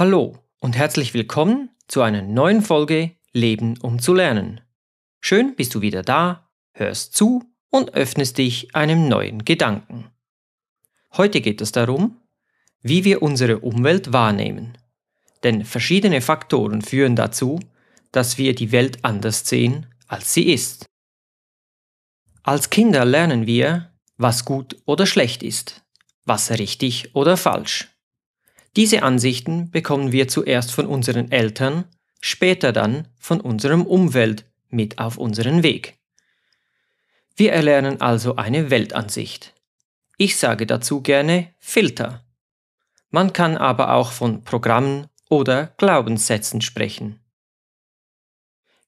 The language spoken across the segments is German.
Hallo und herzlich willkommen zu einer neuen Folge Leben um zu lernen. Schön bist du wieder da, hörst zu und öffnest dich einem neuen Gedanken. Heute geht es darum, wie wir unsere Umwelt wahrnehmen. Denn verschiedene Faktoren führen dazu, dass wir die Welt anders sehen, als sie ist. Als Kinder lernen wir, was gut oder schlecht ist, was richtig oder falsch. Diese Ansichten bekommen wir zuerst von unseren Eltern, später dann von unserem Umwelt mit auf unseren Weg. Wir erlernen also eine Weltansicht. Ich sage dazu gerne Filter. Man kann aber auch von Programmen oder Glaubenssätzen sprechen.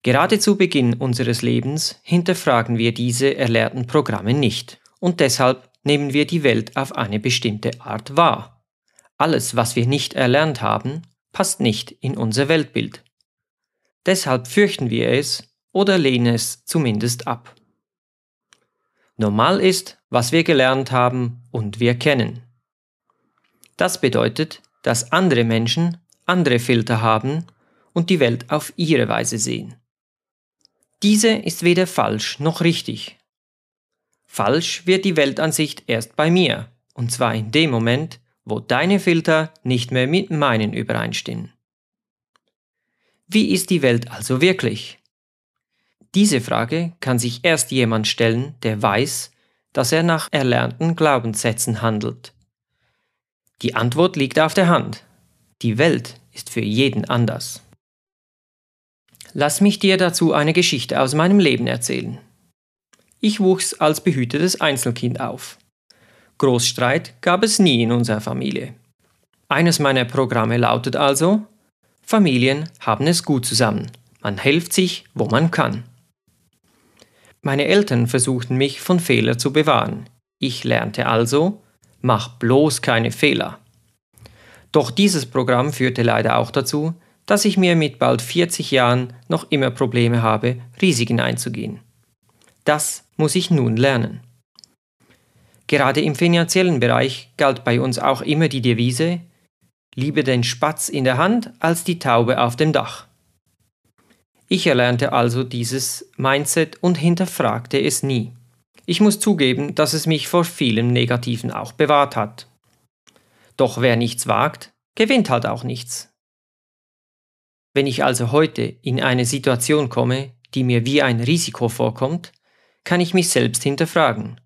Gerade zu Beginn unseres Lebens hinterfragen wir diese erlernten Programme nicht und deshalb nehmen wir die Welt auf eine bestimmte Art wahr. Alles, was wir nicht erlernt haben, passt nicht in unser Weltbild. Deshalb fürchten wir es oder lehnen es zumindest ab. Normal ist, was wir gelernt haben und wir kennen. Das bedeutet, dass andere Menschen andere Filter haben und die Welt auf ihre Weise sehen. Diese ist weder falsch noch richtig. Falsch wird die Weltansicht erst bei mir, und zwar in dem Moment, wo deine Filter nicht mehr mit meinen übereinstimmen. Wie ist die Welt also wirklich? Diese Frage kann sich erst jemand stellen, der weiß, dass er nach erlernten Glaubenssätzen handelt. Die Antwort liegt auf der Hand. Die Welt ist für jeden anders. Lass mich dir dazu eine Geschichte aus meinem Leben erzählen. Ich wuchs als behütetes Einzelkind auf. Großstreit gab es nie in unserer Familie. Eines meiner Programme lautet also, Familien haben es gut zusammen, man hilft sich, wo man kann. Meine Eltern versuchten mich von Fehlern zu bewahren. Ich lernte also, mach bloß keine Fehler. Doch dieses Programm führte leider auch dazu, dass ich mir mit bald 40 Jahren noch immer Probleme habe, Risiken einzugehen. Das muss ich nun lernen. Gerade im finanziellen Bereich galt bei uns auch immer die Devise, lieber den Spatz in der Hand als die Taube auf dem Dach. Ich erlernte also dieses Mindset und hinterfragte es nie. Ich muss zugeben, dass es mich vor vielem Negativen auch bewahrt hat. Doch wer nichts wagt, gewinnt halt auch nichts. Wenn ich also heute in eine Situation komme, die mir wie ein Risiko vorkommt, kann ich mich selbst hinterfragen.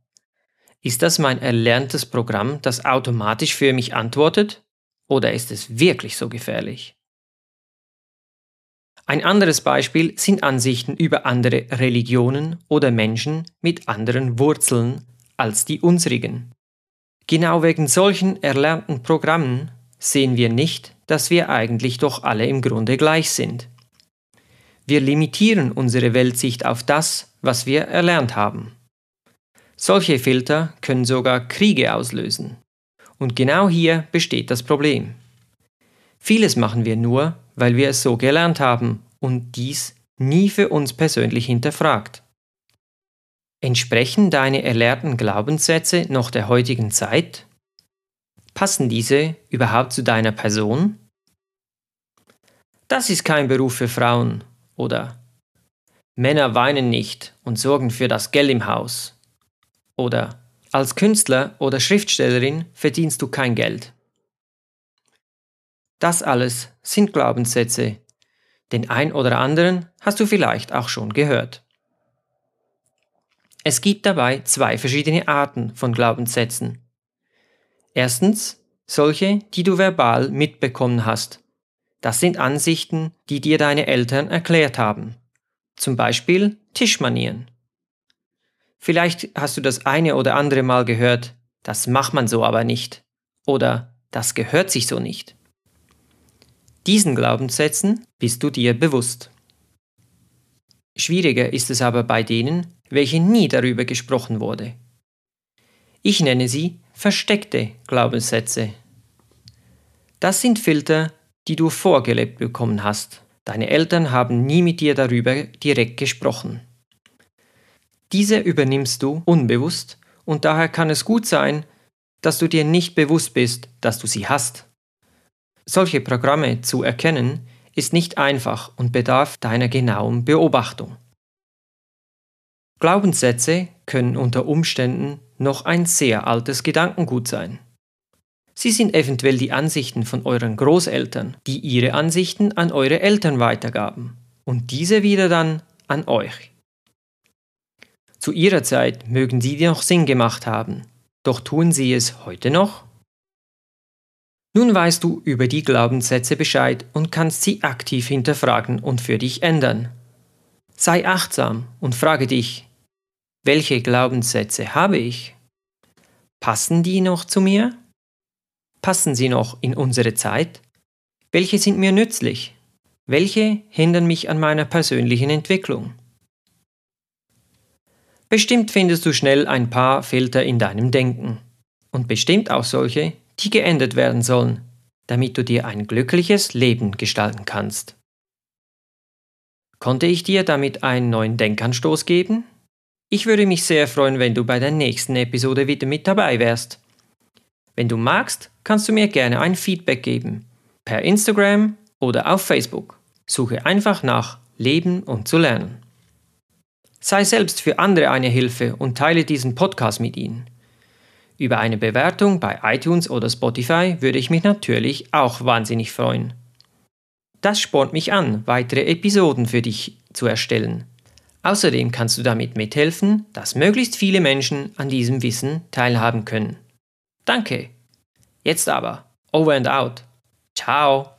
Ist das mein erlerntes Programm, das automatisch für mich antwortet? Oder ist es wirklich so gefährlich? Ein anderes Beispiel sind Ansichten über andere Religionen oder Menschen mit anderen Wurzeln als die unsrigen. Genau wegen solchen erlernten Programmen sehen wir nicht, dass wir eigentlich doch alle im Grunde gleich sind. Wir limitieren unsere Weltsicht auf das, was wir erlernt haben. Solche Filter können sogar Kriege auslösen. Und genau hier besteht das Problem. Vieles machen wir nur, weil wir es so gelernt haben und dies nie für uns persönlich hinterfragt. Entsprechen deine erlernten Glaubenssätze noch der heutigen Zeit? Passen diese überhaupt zu deiner Person? Das ist kein Beruf für Frauen oder Männer weinen nicht und sorgen für das Geld im Haus oder als Künstler oder Schriftstellerin verdienst du kein Geld. Das alles sind Glaubenssätze. Den ein oder anderen hast du vielleicht auch schon gehört. Es gibt dabei zwei verschiedene Arten von Glaubenssätzen. Erstens solche, die du verbal mitbekommen hast. Das sind Ansichten, die dir deine Eltern erklärt haben. Zum Beispiel Tischmanieren. Vielleicht hast du das eine oder andere Mal gehört, das macht man so aber nicht. Oder das gehört sich so nicht. Diesen Glaubenssätzen bist du dir bewusst. Schwieriger ist es aber bei denen, welche nie darüber gesprochen wurde. Ich nenne sie versteckte Glaubenssätze. Das sind Filter, die du vorgelebt bekommen hast. Deine Eltern haben nie mit dir darüber direkt gesprochen. Diese übernimmst du unbewusst und daher kann es gut sein, dass du dir nicht bewusst bist, dass du sie hast. Solche Programme zu erkennen ist nicht einfach und bedarf deiner genauen Beobachtung. Glaubenssätze können unter Umständen noch ein sehr altes Gedankengut sein. Sie sind eventuell die Ansichten von euren Großeltern, die ihre Ansichten an eure Eltern weitergaben und diese wieder dann an euch. Zu ihrer Zeit mögen sie noch Sinn gemacht haben, doch tun sie es heute noch? Nun weißt du über die Glaubenssätze Bescheid und kannst sie aktiv hinterfragen und für dich ändern. Sei achtsam und frage dich, welche Glaubenssätze habe ich? Passen die noch zu mir? Passen sie noch in unsere Zeit? Welche sind mir nützlich? Welche hindern mich an meiner persönlichen Entwicklung? Bestimmt findest du schnell ein paar Filter in deinem Denken und bestimmt auch solche, die geändert werden sollen, damit du dir ein glückliches Leben gestalten kannst. Konnte ich dir damit einen neuen Denkanstoß geben? Ich würde mich sehr freuen, wenn du bei der nächsten Episode wieder mit dabei wärst. Wenn du magst, kannst du mir gerne ein Feedback geben, per Instagram oder auf Facebook. Suche einfach nach Leben und zu lernen. Sei selbst für andere eine Hilfe und teile diesen Podcast mit ihnen. Über eine Bewertung bei iTunes oder Spotify würde ich mich natürlich auch wahnsinnig freuen. Das spornt mich an, weitere Episoden für dich zu erstellen. Außerdem kannst du damit mithelfen, dass möglichst viele Menschen an diesem Wissen teilhaben können. Danke. Jetzt aber, over and out. Ciao.